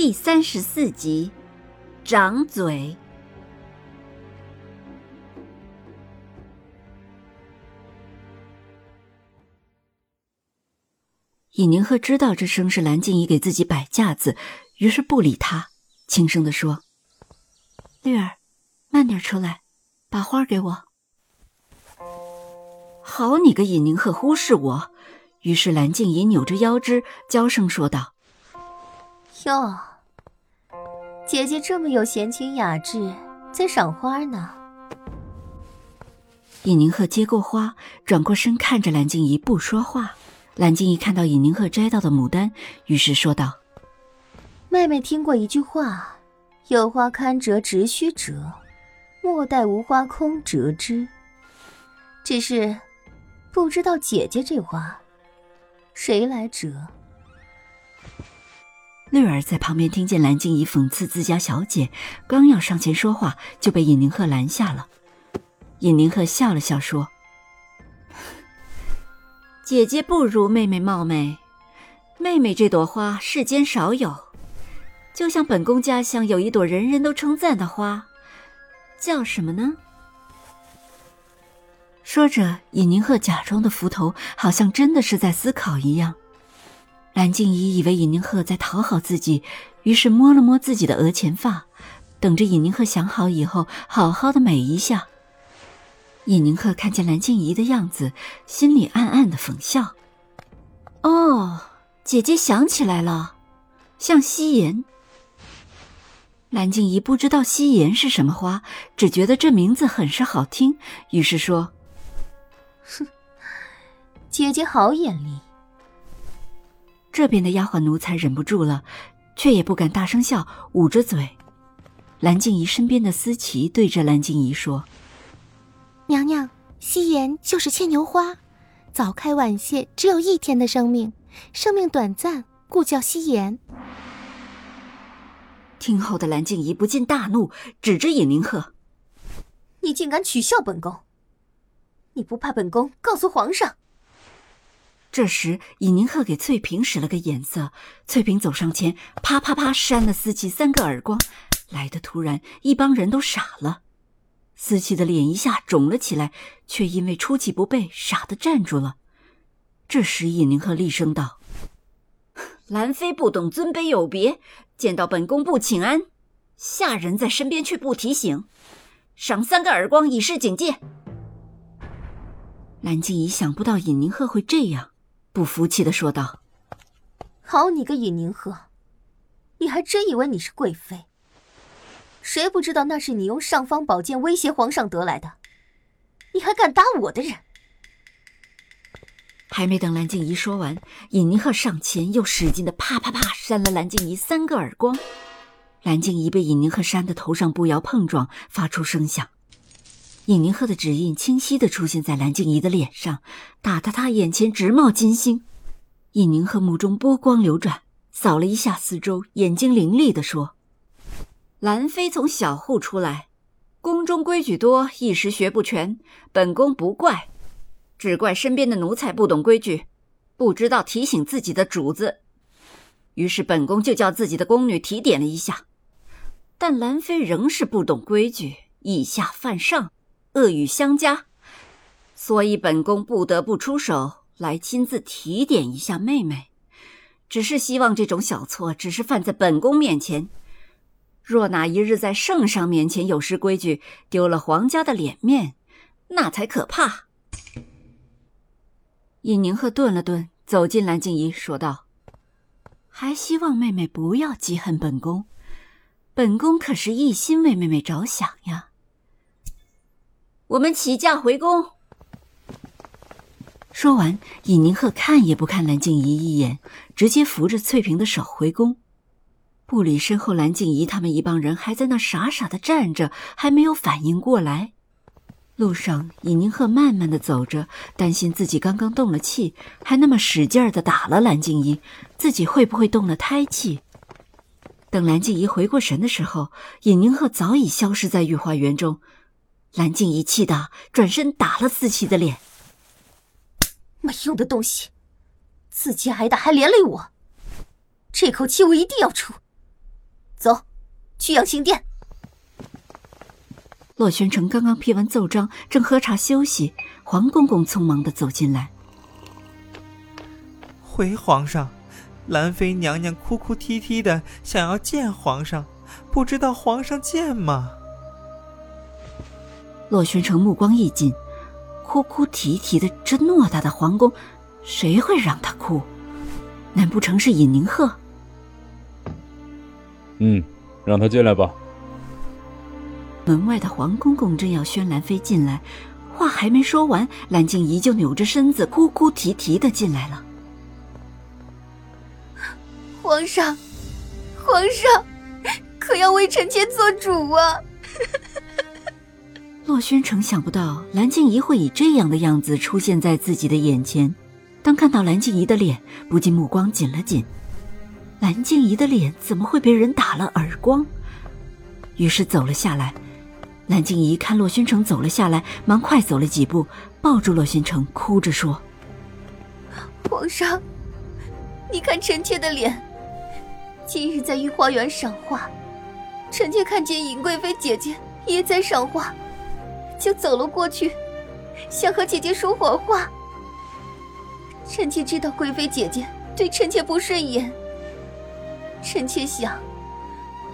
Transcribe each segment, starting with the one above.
第三十四集，掌嘴。尹宁鹤知道这声是蓝静怡给自己摆架子，于是不理他，轻声的说：“绿儿，慢点出来，把花给我。”好你个尹宁鹤，忽视我！于是蓝静怡扭着腰肢，娇声说道：“哟。”姐姐这么有闲情雅致，在赏花呢。尹宁鹤接过花，转过身看着蓝静怡，不说话。蓝静怡看到尹宁鹤摘到的牡丹，于是说道：“妹妹听过一句话，有花堪折直须折，莫待无花空折枝。只是不知道姐姐这花，谁来折？”绿儿在旁边听见蓝静怡讽刺自家小姐，刚要上前说话，就被尹宁鹤拦下了。尹宁鹤笑了笑说：“姐姐不如妹妹貌美，妹妹这朵花世间少有，就像本宫家乡有一朵人人都称赞的花，叫什么呢？”说着，尹宁鹤假装的扶头，好像真的是在思考一样。蓝静怡以为尹宁鹤在讨好自己，于是摸了摸自己的额前发，等着尹宁鹤想好以后，好好的美一下。尹宁鹤看见蓝静怡的样子，心里暗暗的讽笑：“哦，姐姐想起来了，像夕颜。”蓝静怡不知道夕颜是什么花，只觉得这名字很是好听，于是说：“哼，姐姐好眼力。”这边的丫鬟奴才忍不住了，却也不敢大声笑，捂着嘴。蓝静怡身边的思琪对着蓝静怡说：“娘娘，夕颜就是牵牛花，早开晚谢，只有一天的生命，生命短暂，故叫夕颜。”听后的蓝静怡不禁大怒，指着尹宁鹤：“你竟敢取笑本宫！你不怕本宫告诉皇上？”这时，尹宁鹤给翠萍使了个眼色，翠萍走上前，啪啪啪扇了思琪三个耳光，来的突然，一帮人都傻了。思琪的脸一下肿了起来，却因为出其不备，傻的站住了。这时，尹宁鹤厉声道：“兰妃不懂尊卑有别，见到本宫不请安，下人在身边却不提醒，赏三个耳光以示警戒。”蓝静怡想不到尹宁鹤会这样。不服气的说道：“好你个尹宁鹤，你还真以为你是贵妃？谁不知道那是你用尚方宝剑威胁皇上得来的？你还敢打我的人？”还没等蓝静怡说完，尹宁鹤上前又使劲的啪啪啪扇了蓝静怡三个耳光。蓝静怡被尹宁鹤扇的头上不摇碰撞，发出声响。尹宁鹤的指印清晰的出现在蓝静怡的脸上，打得她眼前直冒金星。尹宁鹤目中波光流转，扫了一下四周，眼睛凌厉的说：“兰妃从小户出来，宫中规矩多，一时学不全。本宫不怪，只怪身边的奴才不懂规矩，不知道提醒自己的主子。于是本宫就叫自己的宫女提点了一下，但兰妃仍是不懂规矩，以下犯上。”恶语相加，所以本宫不得不出手来亲自提点一下妹妹。只是希望这种小错只是犯在本宫面前，若哪一日在圣上面前有失规矩，丢了皇家的脸面，那才可怕。尹宁鹤顿了顿，走进蓝静怡，说道：“还希望妹妹不要记恨本宫，本宫可是一心为妹妹着想呀。”我们起驾回宫。说完，尹宁鹤看也不看蓝静怡一眼，直接扶着翠萍的手回宫。不理身后蓝静怡他们一帮人还在那傻傻的站着，还没有反应过来。路上，尹宁鹤慢慢的走着，担心自己刚刚动了气，还那么使劲儿的打了蓝静怡，自己会不会动了胎气？等蓝静怡回过神的时候，尹宁鹤早已消失在御花园中。蓝静怡气的转身打了思琪的脸：“没用的东西，自己挨打还连累我，这口气我一定要出。走，去养心殿。”洛宣城刚刚批完奏章，正喝茶休息。黄公公匆忙的走进来，回皇上，兰妃娘娘哭哭啼啼的想要见皇上，不知道皇上见吗？洛宣城目光一紧，哭哭啼啼的，这偌大的皇宫，谁会让他哭？难不成是尹宁鹤？嗯，让他进来吧。门外的黄公公正要宣兰妃进来，话还没说完，蓝静怡就扭着身子哭哭啼啼的进来了。皇上，皇上，可要为臣妾做主啊！洛宣城想不到蓝静怡会以这样的样子出现在自己的眼前，当看到蓝静怡的脸，不禁目光紧了紧。蓝静怡的脸怎么会被人打了耳光？于是走了下来。蓝静怡看洛宣城走了下来，忙快走了几步，抱住洛宣城，哭着说：“皇上，你看臣妾的脸。今日在御花园赏花，臣妾看见尹贵妃姐姐也在赏花，就走了过去，想和姐姐说会话。臣妾知道贵妃姐姐对臣妾不顺眼，臣妾想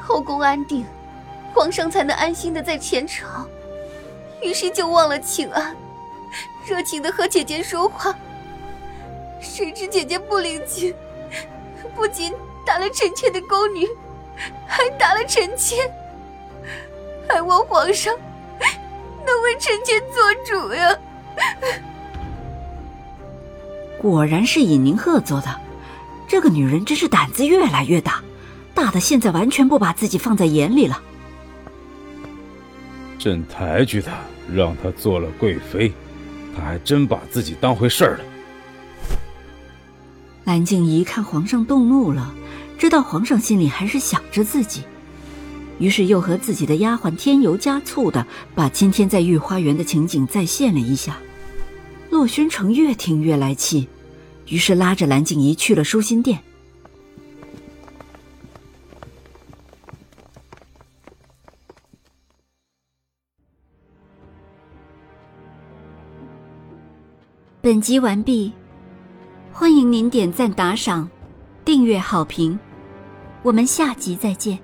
后宫安定。”皇上才能安心的在前朝，于是就忘了请安，热情的和姐姐说话。谁知姐姐不领情，不仅打了臣妾的宫女，还打了臣妾。还望皇上臣妾做主呀！果然是尹宁鹤做的，这个女人真是胆子越来越大，大的现在完全不把自己放在眼里了。朕抬举她，让她做了贵妃，她还真把自己当回事儿了。蓝静怡看皇上动怒了，知道皇上心里还是想着自己，于是又和自己的丫鬟添油加醋的把今天在御花园的情景再现了一下。洛宣城越听越来气，于是拉着蓝静怡去了舒心殿。本集完毕，欢迎您点赞、打赏、订阅、好评，我们下集再见。